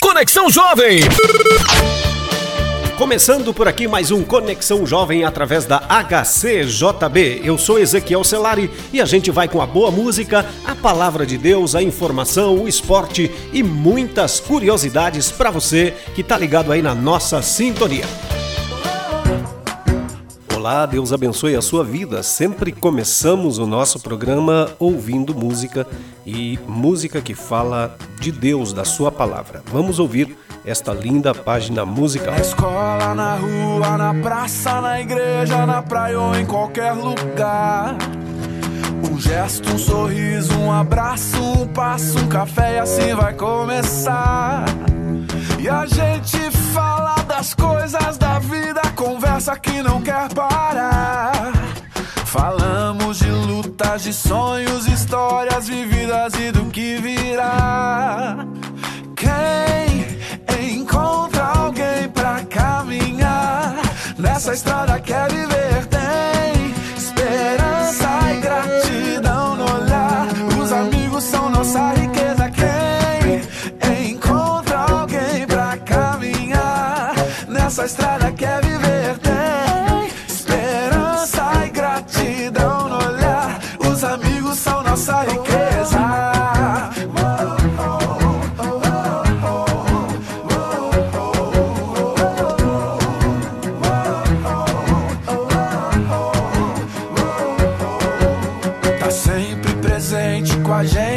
Conexão Jovem. Começando por aqui mais um Conexão Jovem através da HCJB. Eu sou Ezequiel Celari e a gente vai com a boa música, a palavra de Deus, a informação, o esporte e muitas curiosidades para você que tá ligado aí na nossa sintonia. Olá, Deus abençoe a sua vida. Sempre começamos o nosso programa ouvindo música e música que fala de Deus, da sua palavra. Vamos ouvir esta linda página musical. Na escola, na rua, na praça, na igreja, na praia ou em qualquer lugar. Um gesto, um sorriso, um abraço, um passo, um café e assim vai começar. E a gente fala das coisas da vida, conversa que não quer parar. Falamos de lutas, de sonhos, histórias vividas e do que virá. Quem encontra alguém pra caminhar nessa estrada quer viver tem esperança e gratidão no olhar. Os amigos são nossa riqueza. Quem encontra alguém pra caminhar nessa estrada quer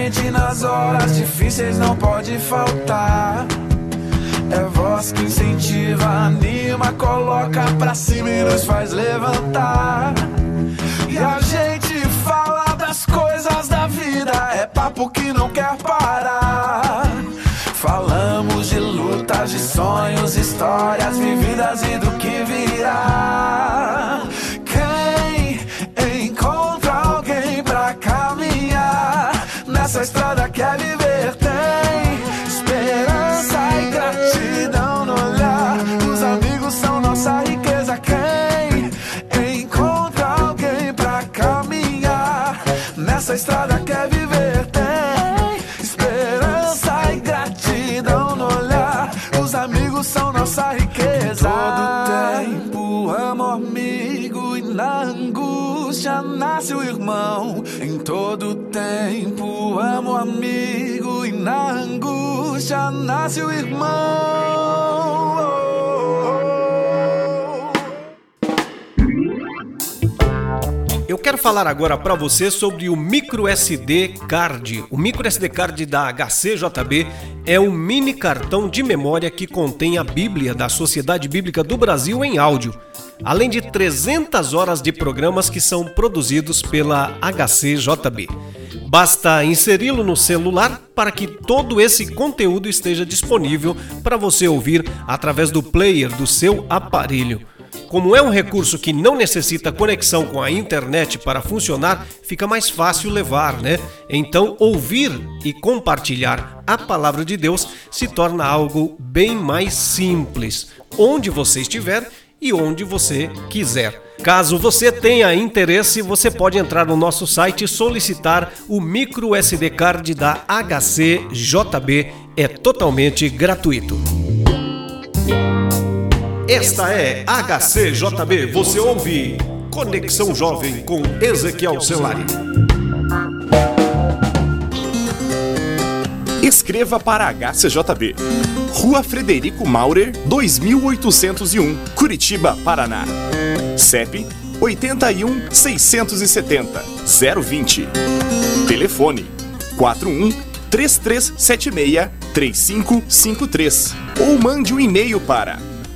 gente nas horas difíceis, não pode faltar. É voz que incentiva, anima, coloca pra cima e nos faz levantar. E a gente fala das coisas da vida, é papo que não quer viver tem esperança e gratidão no olhar. Os amigos são nossa riqueza. Quem encontra alguém pra caminhar nessa estrada quer viver tem esperança e gratidão no olhar. Os amigos são nossa riqueza. O irmão. Em todo tempo amo amigo e na angústia nasce o irmão. Eu quero falar agora para você sobre o micro SD Card. O micro SD Card da HCJB é um mini cartão de memória que contém a Bíblia da Sociedade Bíblica do Brasil em áudio, além de 300 horas de programas que são produzidos pela HCJB. Basta inseri-lo no celular para que todo esse conteúdo esteja disponível para você ouvir através do player do seu aparelho. Como é um recurso que não necessita conexão com a internet para funcionar, fica mais fácil levar, né? Então, ouvir e compartilhar a palavra de Deus se torna algo bem mais simples, onde você estiver e onde você quiser. Caso você tenha interesse, você pode entrar no nosso site e solicitar o micro SD card da HCJB. É totalmente gratuito. Esta é HCJB. Você ouve Conexão Jovem com Ezequiel Celari. Escreva para HCJB. Rua Frederico Maurer, 2801, Curitiba, Paraná. CEP 81 670 020. Telefone 41 3376 3553 ou mande um e-mail para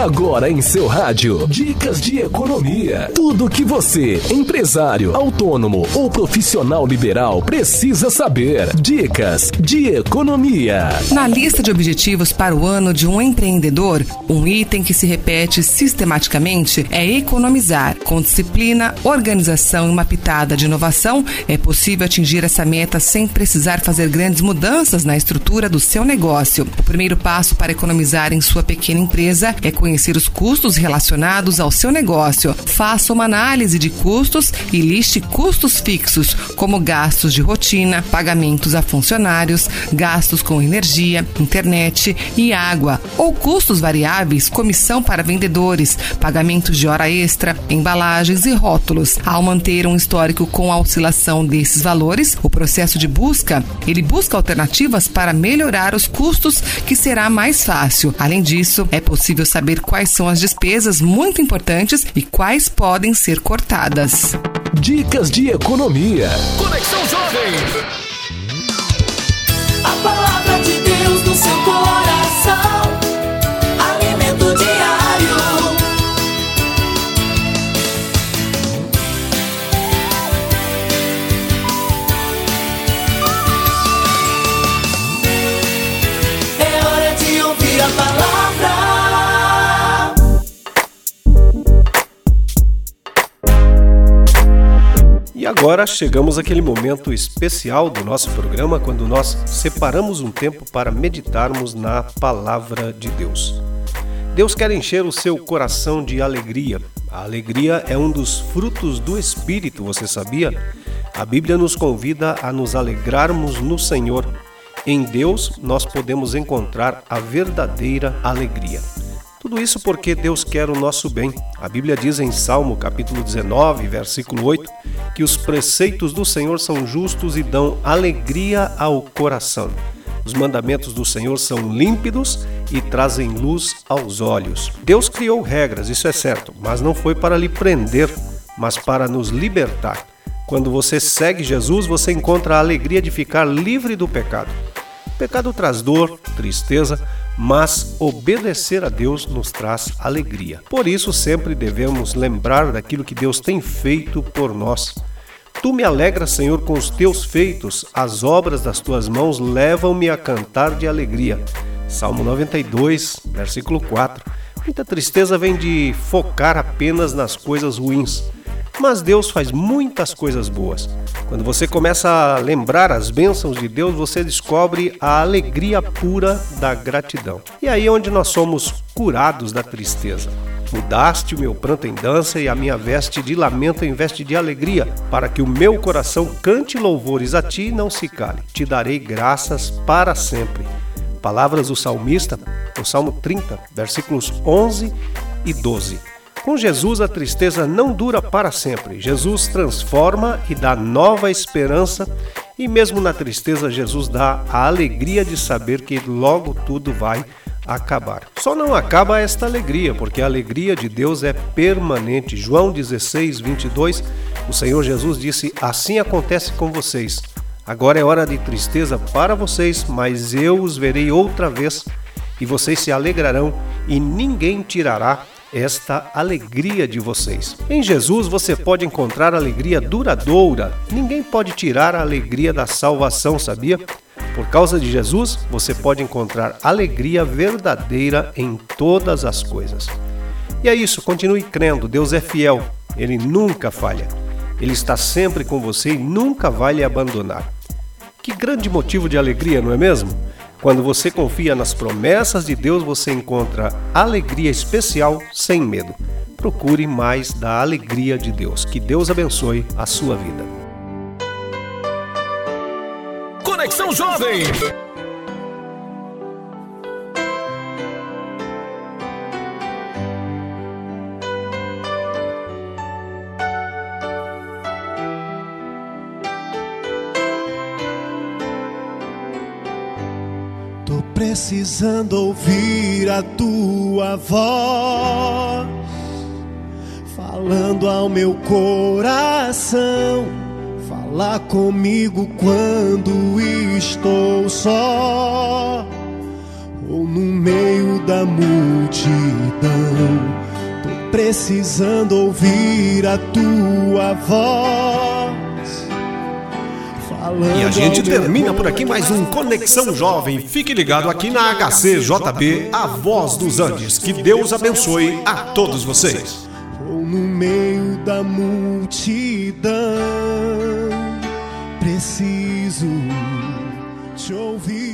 Agora em seu rádio, dicas de economia. Tudo que você, empresário, autônomo ou profissional liberal, precisa saber. Dicas de economia. Na lista de objetivos para o ano de um empreendedor, um item que se repete sistematicamente é economizar. Com disciplina, organização e uma pitada de inovação, é possível atingir essa meta sem precisar fazer grandes mudanças na estrutura do seu negócio. O primeiro passo para economizar em sua pequena empresa é conhecer os custos relacionados ao seu negócio. Faça uma análise de custos e liste custos fixos, como gastos de rotina, pagamentos a funcionários, gastos com energia, internet e água, ou custos variáveis, comissão para vendedores, pagamentos de hora extra, embalagens e rótulos. Ao manter um histórico com a oscilação desses valores, o processo de busca, ele busca alternativas para melhorar os custos, que será mais fácil. Além disso, é possível saber quais são as despesas muito importantes e quais podem ser cortadas. Dicas de economia. Conexão Jovem. A palavra de Deus no seu coração. Agora chegamos àquele momento especial do nosso programa quando nós separamos um tempo para meditarmos na palavra de Deus. Deus quer encher o seu coração de alegria. A alegria é um dos frutos do Espírito, você sabia? A Bíblia nos convida a nos alegrarmos no Senhor. Em Deus nós podemos encontrar a verdadeira alegria. Tudo isso porque Deus quer o nosso bem. A Bíblia diz em Salmo capítulo 19, versículo 8, que os preceitos do Senhor são justos e dão alegria ao coração. Os mandamentos do Senhor são límpidos e trazem luz aos olhos. Deus criou regras, isso é certo, mas não foi para lhe prender, mas para nos libertar. Quando você segue Jesus, você encontra a alegria de ficar livre do pecado. O pecado traz dor, tristeza, mas obedecer a Deus nos traz alegria. Por isso, sempre devemos lembrar daquilo que Deus tem feito por nós. Tu me alegras, Senhor, com os teus feitos, as obras das tuas mãos levam-me a cantar de alegria. Salmo 92, versículo 4. Muita tristeza vem de focar apenas nas coisas ruins. Mas Deus faz muitas coisas boas. Quando você começa a lembrar as bênçãos de Deus, você descobre a alegria pura da gratidão. E aí é onde nós somos curados da tristeza. Mudaste o meu pranto em dança e a minha veste de lamento em veste de alegria, para que o meu coração cante louvores a ti e não se cale. Te darei graças para sempre. Palavras do salmista, o Salmo 30, versículos 11 e 12. Com Jesus, a tristeza não dura para sempre. Jesus transforma e dá nova esperança, e mesmo na tristeza, Jesus dá a alegria de saber que logo tudo vai acabar. Só não acaba esta alegria, porque a alegria de Deus é permanente. João 16, 22, o Senhor Jesus disse: Assim acontece com vocês. Agora é hora de tristeza para vocês, mas eu os verei outra vez, e vocês se alegrarão, e ninguém tirará esta alegria de vocês. Em Jesus você pode encontrar alegria duradoura. Ninguém pode tirar a alegria da salvação, sabia? Por causa de Jesus, você pode encontrar alegria verdadeira em todas as coisas. E é isso, continue crendo, Deus é fiel, ele nunca falha. Ele está sempre com você e nunca vai lhe abandonar. Que grande motivo de alegria, não é mesmo? Quando você confia nas promessas de Deus, você encontra alegria especial sem medo. Procure mais da alegria de Deus. Que Deus abençoe a sua vida. Conexão Jovem. Precisando ouvir a tua voz, falando ao meu coração. Falar comigo quando estou só. ou no meio da multidão. Tô precisando ouvir a tua voz. E a gente termina por aqui mais um. Conexão Jovem. Fique ligado aqui na HCJB, a voz dos Andes. Que Deus abençoe a todos vocês. ou no meio da multidão. Preciso te ouvir.